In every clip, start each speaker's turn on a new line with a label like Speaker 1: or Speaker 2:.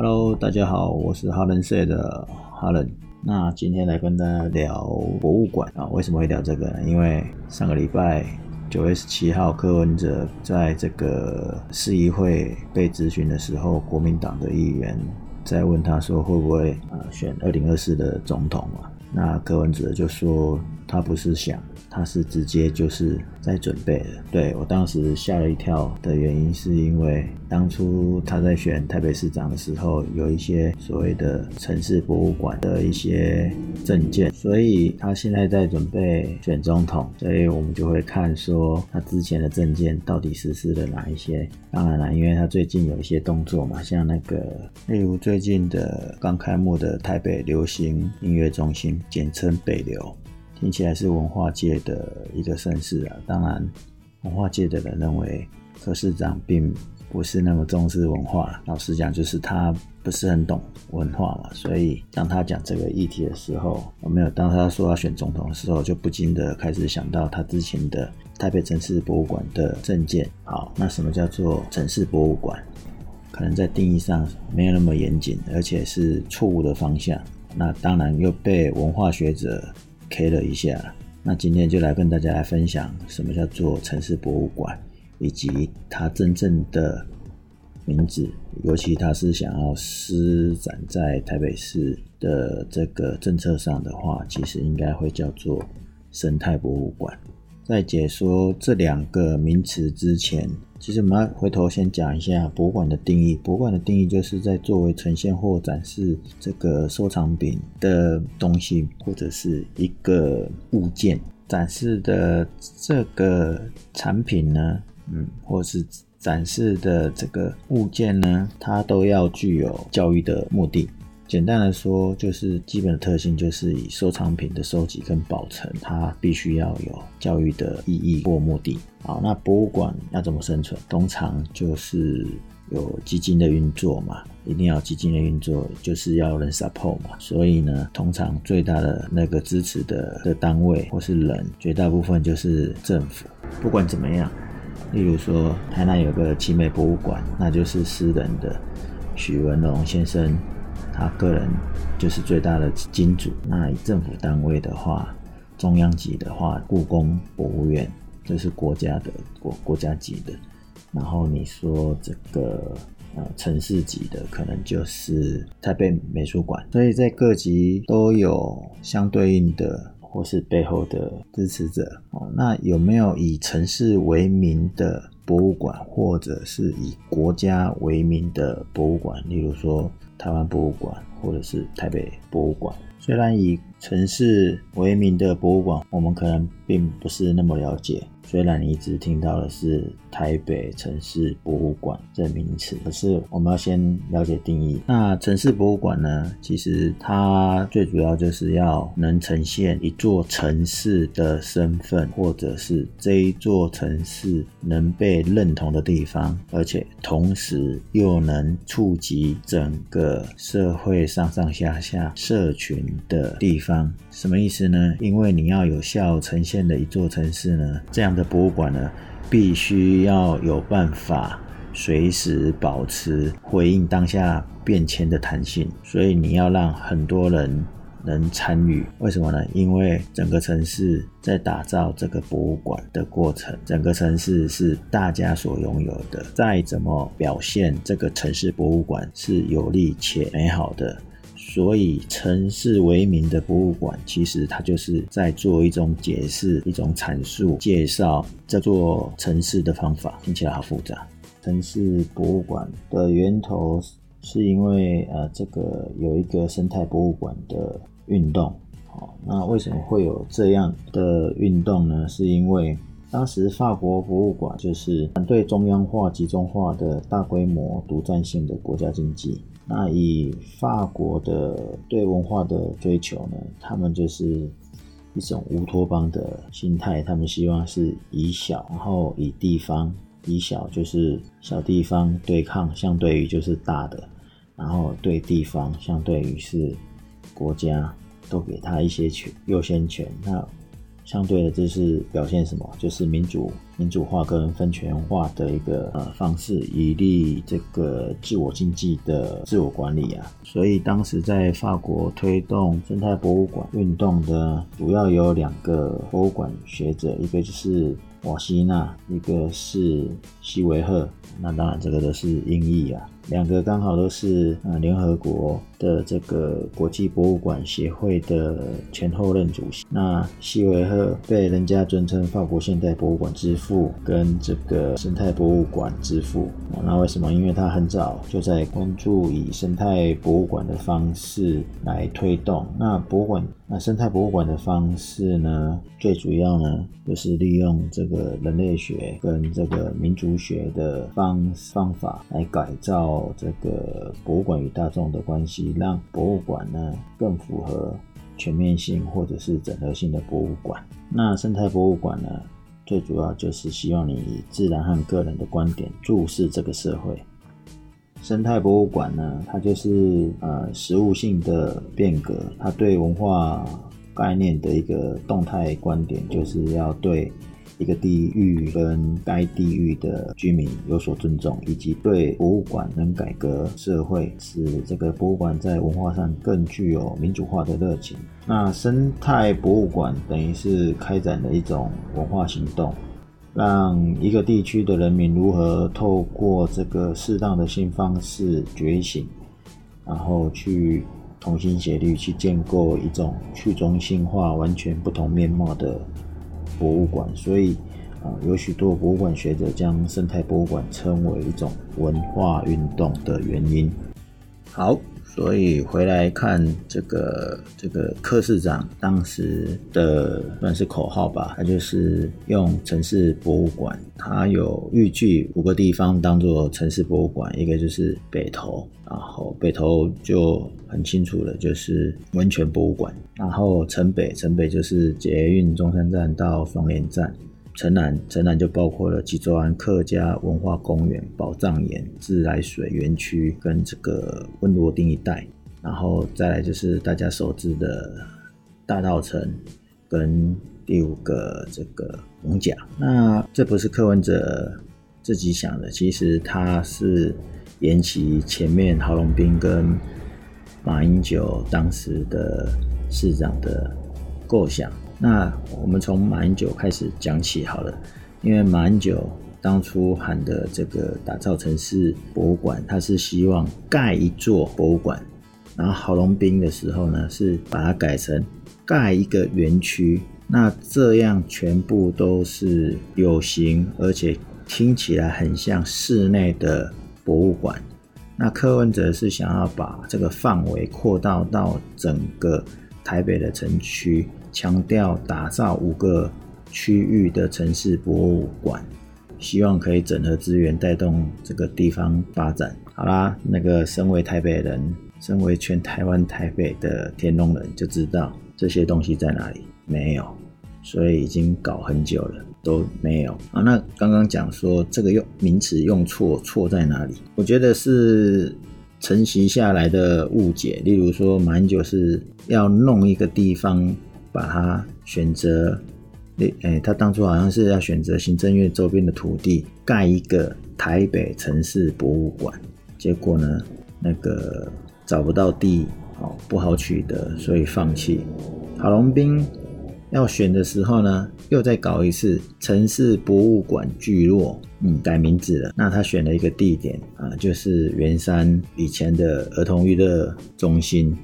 Speaker 1: Hello，大家好，我是哈伦社的哈伦。那今天来跟大家聊博物馆啊，为什么会聊这个呢？因为上个礼拜九月十七号，柯文哲在这个市议会被质询的时候，国民党的议员在问他说会不会啊选二零二四的总统嘛？那柯文哲就说他不是想。他是直接就是在准备了，对我当时吓了一跳的原因，是因为当初他在选台北市长的时候，有一些所谓的城市博物馆的一些证件，所以他现在在准备选总统，所以我们就会看说他之前的证件到底实施了哪一些。当然了，因为他最近有一些动作嘛，像那个例如最近的刚开幕的台北流行音乐中心，简称北流。听起来是文化界的一个盛事啊，当然，文化界的人认为柯市长并不是那么重视文化。老实讲，就是他不是很懂文化嘛，所以当他讲这个议题的时候，我没有当他说要选总统的时候，就不禁的开始想到他之前的台北城市博物馆的证件。好，那什么叫做城市博物馆？可能在定义上没有那么严谨，而且是错误的方向。那当然又被文化学者。K 了一下，那今天就来跟大家来分享什么叫做城市博物馆，以及它真正的名字，尤其它是想要施展在台北市的这个政策上的话，其实应该会叫做生态博物馆。在解说这两个名词之前，其实我们要回头先讲一下博物馆的定义。博物馆的定义就是在作为呈现或展示这个收藏品的东西，或者是一个物件展示的这个产品呢，嗯，或是展示的这个物件呢，它都要具有教育的目的。简单来说，就是基本的特性，就是以收藏品的收集跟保存，它必须要有教育的意义或目的。好，那博物馆要怎么生存？通常就是有基金的运作嘛，一定要基金的运作，就是要人 support 嘛。所以呢，通常最大的那个支持的的单位或是人，绝大部分就是政府。不管怎么样，例如说台南有个奇美博物馆，那就是私人的许文龙先生。他个人就是最大的金主。那以政府单位的话，中央级的话，故宫博物院这是国家的国国家级的。然后你说这个呃城市级的，可能就是台北美术馆。所以在各级都有相对应的或是背后的支持者。哦，那有没有以城市为名的博物馆，或者是以国家为名的博物馆？例如说。台湾博物馆，或者是台北博物馆，虽然以城市为名的博物馆，我们可能并不是那么了解。虽然你一直听到的是台北城市博物馆这名词，可是我们要先了解定义。那城市博物馆呢？其实它最主要就是要能呈现一座城市的身份，或者是这一座城市能被认同的地方，而且同时又能触及整个社会上上下下社群的地方。什么意思呢？因为你要有效呈现的一座城市呢，这样。的博物馆呢，必须要有办法随时保持回应当下变迁的弹性，所以你要让很多人能参与。为什么呢？因为整个城市在打造这个博物馆的过程，整个城市是大家所拥有的。再怎么表现，这个城市博物馆是有利且美好的。所以，城市为名的博物馆，其实它就是在做一种解释、一种阐述、介绍这座城市的方法。听起来好复杂。城市博物馆的源头是因为呃，这个有一个生态博物馆的运动。好，那为什么会有这样的运动呢？是因为当时法国博物馆就是反对中央化、集中化的大规模独占性的国家经济。那以法国的对文化的追求呢，他们就是一种乌托邦的心态，他们希望是以小，然后以地方，以小就是小地方对抗，相对于就是大的，然后对地方相对于是国家都给他一些权优先权，那相对的，这是表现什么？就是民主、民主化跟分权化的一个呃方式，以利这个自我经济的自我管理啊。所以当时在法国推动生态博物馆运动的，主要有两个博物馆学者，一个就是瓦西纳，一个是西维赫。那当然，这个都是音译啊。两个刚好都是呃联合国的这个国际博物馆协会的前后任主席。那西维赫被人家尊称法国现代博物馆之父，跟这个生态博物馆之父。那为什么？因为他很早就在关注以生态博物馆的方式来推动。那博物馆，那生态博物馆的方式呢，最主要呢就是利用这个人类学跟这个民族学的方方法来改造。这个博物馆与大众的关系，让博物馆呢更符合全面性或者是整合性的博物馆。那生态博物馆呢，最主要就是希望你以自然和个人的观点注视这个社会。生态博物馆呢，它就是呃实物性的变革，它对文化概念的一个动态观点，就是要对。一个地域跟该地域的居民有所尊重，以及对博物馆能改革社会，使这个博物馆在文化上更具有民主化的热情。那生态博物馆等于是开展了一种文化行动，让一个地区的人民如何透过这个适当的新方式觉醒，然后去同心协力去建构一种去中心化、完全不同面貌的。博物馆，所以啊，有许多博物馆学者将生态博物馆称为一种文化运动的原因。好，所以回来看这个这个柯市长当时的算是口号吧，他就是用城市博物馆，他有预计五个地方当做城市博物馆，一个就是北投，然后北投就很清楚了，就是温泉博物馆。然后城北，城北就是捷运中山站到双连站；城南，城南就包括了济州湾客家文化公园、宝藏岩自来水园区跟这个温罗丁一带。然后再来就是大家熟知的大道城，跟第五个这个龙甲。那这不是柯文哲自己想的，其实他是沿袭前面郝龙斌跟马英九当时的。市长的构想，那我们从马英九开始讲起好了。因为马英九当初喊的这个打造城市博物馆，他是希望盖一座博物馆，然后郝龙斌的时候呢，是把它改成盖一个园区。那这样全部都是有形，而且听起来很像室内的博物馆。那柯文哲是想要把这个范围扩大到整个。台北的城区强调打造五个区域的城市博物馆，希望可以整合资源，带动这个地方发展。好啦，那个身为台北人，身为全台湾台北的天龙人，就知道这些东西在哪里没有，所以已经搞很久了都没有啊。那刚刚讲说这个用名词用错，错在哪里？我觉得是。承袭下来的误解，例如说马英九是要弄一个地方，把它选择，诶，他当初好像是要选择行政院周边的土地盖一个台北城市博物馆，结果呢，那个找不到地，哦，不好取得，所以放弃。郝龙斌。要选的时候呢，又再搞一次城市博物馆聚落，嗯，改名字了。那他选了一个地点啊，就是圆山以前的儿童娱乐中心。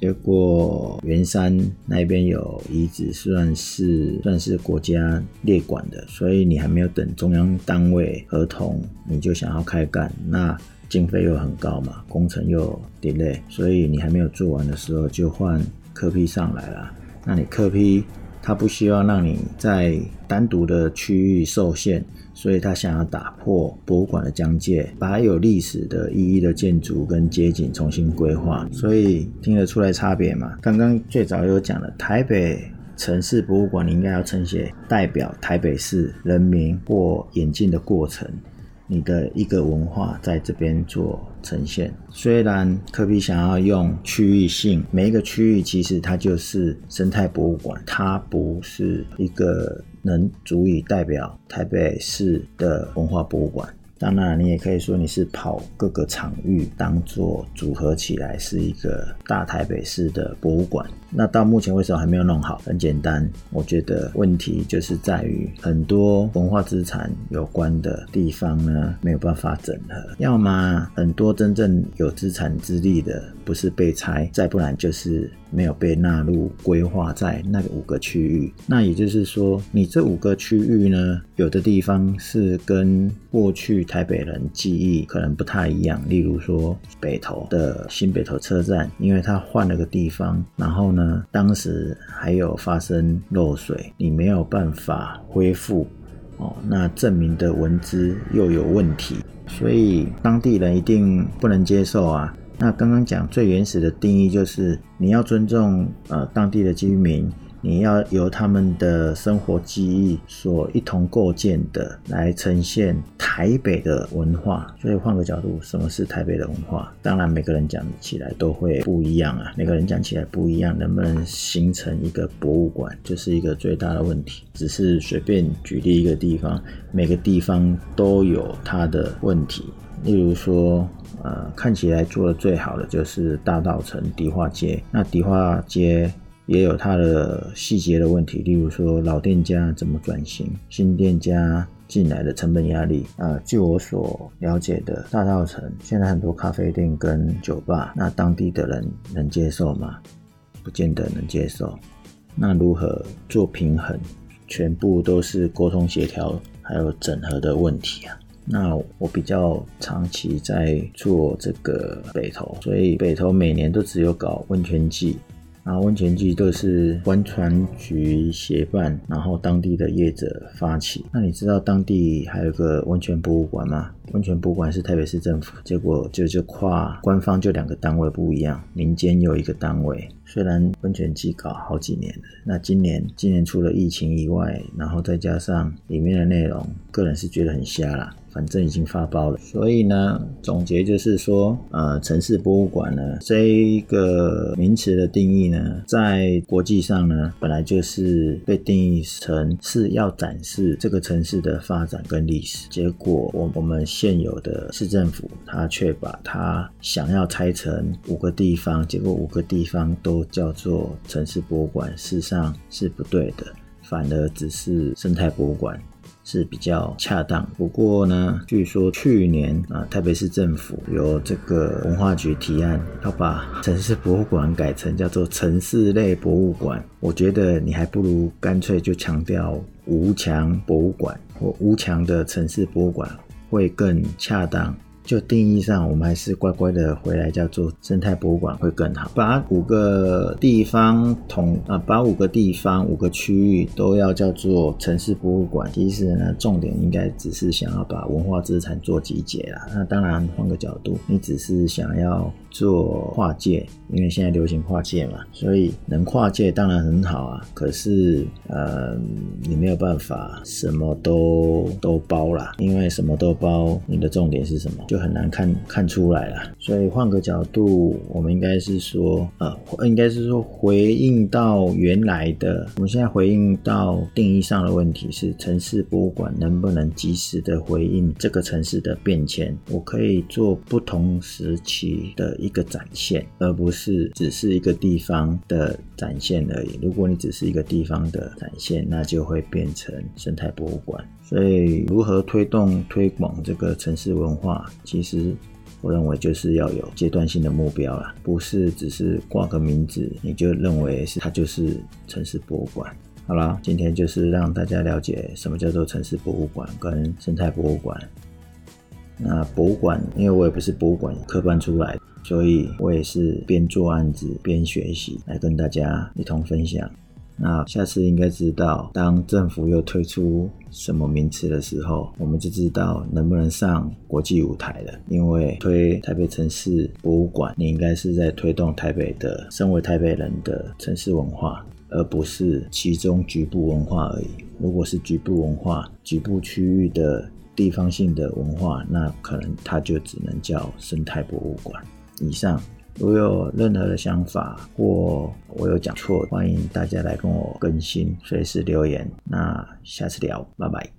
Speaker 1: 结果圆山那边有遗址，算是算是国家列管的，所以你还没有等中央单位合同，你就想要开干，那经费又很高嘛，工程又 delay，所以你还没有做完的时候，就换科批上来了。那你科批，他不希望让你在单独的区域受限，所以他想要打破博物馆的疆界，把有历史的意义的建筑跟街景重新规划，所以听得出来差别嘛？刚刚最早有讲了，台北城市博物馆，你应该要称写代表台北市人民或演进的过程，你的一个文化在这边做呈现。虽然科比想要用区域性，每一个区域其实它就是生态博物馆，它不是一个能足以代表台北市的文化博物馆。当然，你也可以说你是跑各个场域，当做组合起来是一个大台北市的博物馆。那到目前为止还没有弄好？很简单，我觉得问题就是在于很多文化资产有关的地方呢没有办法整合，要么很多真正有资产之力的不是被拆，再不然就是没有被纳入规划在那个五个区域。那也就是说，你这五个区域呢，有的地方是跟过去台北人记忆可能不太一样，例如说北投的新北投车站，因为它换了个地方，然后。呢，当时还有发生漏水，你没有办法恢复哦，那证明的文字又有问题，所以当地人一定不能接受啊。那刚刚讲最原始的定义就是你要尊重呃当地的居民。你要由他们的生活记忆所一同构建的来呈现台北的文化，所以换个角度，什么是台北的文化？当然每个人讲起来都会不一样啊，每个人讲起来不一样，能不能形成一个博物馆，就是一个最大的问题。只是随便举例一个地方，每个地方都有它的问题。例如说，呃，看起来做的最好的就是大道城迪化街，那迪化街。也有它的细节的问题，例如说老店家怎么转型，新店家进来的成本压力啊。据我所了解的，大稻城现在很多咖啡店跟酒吧，那当地的人能接受吗？不见得能接受。那如何做平衡？全部都是沟通协调还有整合的问题啊。那我比较长期在做这个北投，所以北投每年都只有搞温泉季。然后温泉季都是温泉局协办，然后当地的业者发起。那你知道当地还有个温泉博物馆吗？温泉博物馆是台北市政府，结果就就跨官方就两个单位不一样，民间有一个单位。虽然温泉季搞好几年了，那今年今年除了疫情以外，然后再加上里面的内容，个人是觉得很瞎啦。反正已经发包了，所以呢，总结就是说，呃，城市博物馆呢，这一个名词的定义呢，在国际上呢，本来就是被定义成是要展示这个城市的发展跟历史。结果，我我们现有的市政府，他却把它想要拆成五个地方，结果五个地方都叫做城市博物馆，事实上是不对的，反而只是生态博物馆。是比较恰当，不过呢，据说去年啊，台北市政府由这个文化局提案，要把城市博物馆改成叫做城市类博物馆。我觉得你还不如干脆就强调无墙博物馆或无墙的城市博物馆会更恰当。就定义上，我们还是乖乖的回来叫做生态博物馆会更好。把五个地方统啊，把五个地方五个区域都要叫做城市博物馆，其实呢，重点应该只是想要把文化资产做集结啦。那当然换个角度，你只是想要做跨界，因为现在流行跨界嘛，所以能跨界当然很好啊。可是呃，你没有办法什么都都包啦，因为什么都包，你的重点是什么？就很难看看出来了，所以换个角度，我们应该是说，呃，应该是说回应到原来的，我们现在回应到定义上的问题是，城市博物馆能不能及时的回应这个城市的变迁？我可以做不同时期的一个展现，而不是只是一个地方的展现而已。如果你只是一个地方的展现，那就会变成生态博物馆。所以，如何推动推广这个城市文化，其实我认为就是要有阶段性的目标了，不是只是挂个名字你就认为是它就是城市博物馆。好了，今天就是让大家了解什么叫做城市博物馆跟生态博物馆。那博物馆，因为我也不是博物馆科班出来，所以我也是边做案子边学习，来跟大家一同分享。那下次应该知道，当政府又推出什么名词的时候，我们就知道能不能上国际舞台了。因为推台北城市博物馆，你应该是在推动台北的身为台北人的城市文化，而不是其中局部文化而已。如果是局部文化、局部区域的地方性的文化，那可能它就只能叫生态博物馆。以上，如有任何的想法或我有讲错，欢迎大家来跟我更新，随时留言。那下次聊，拜拜。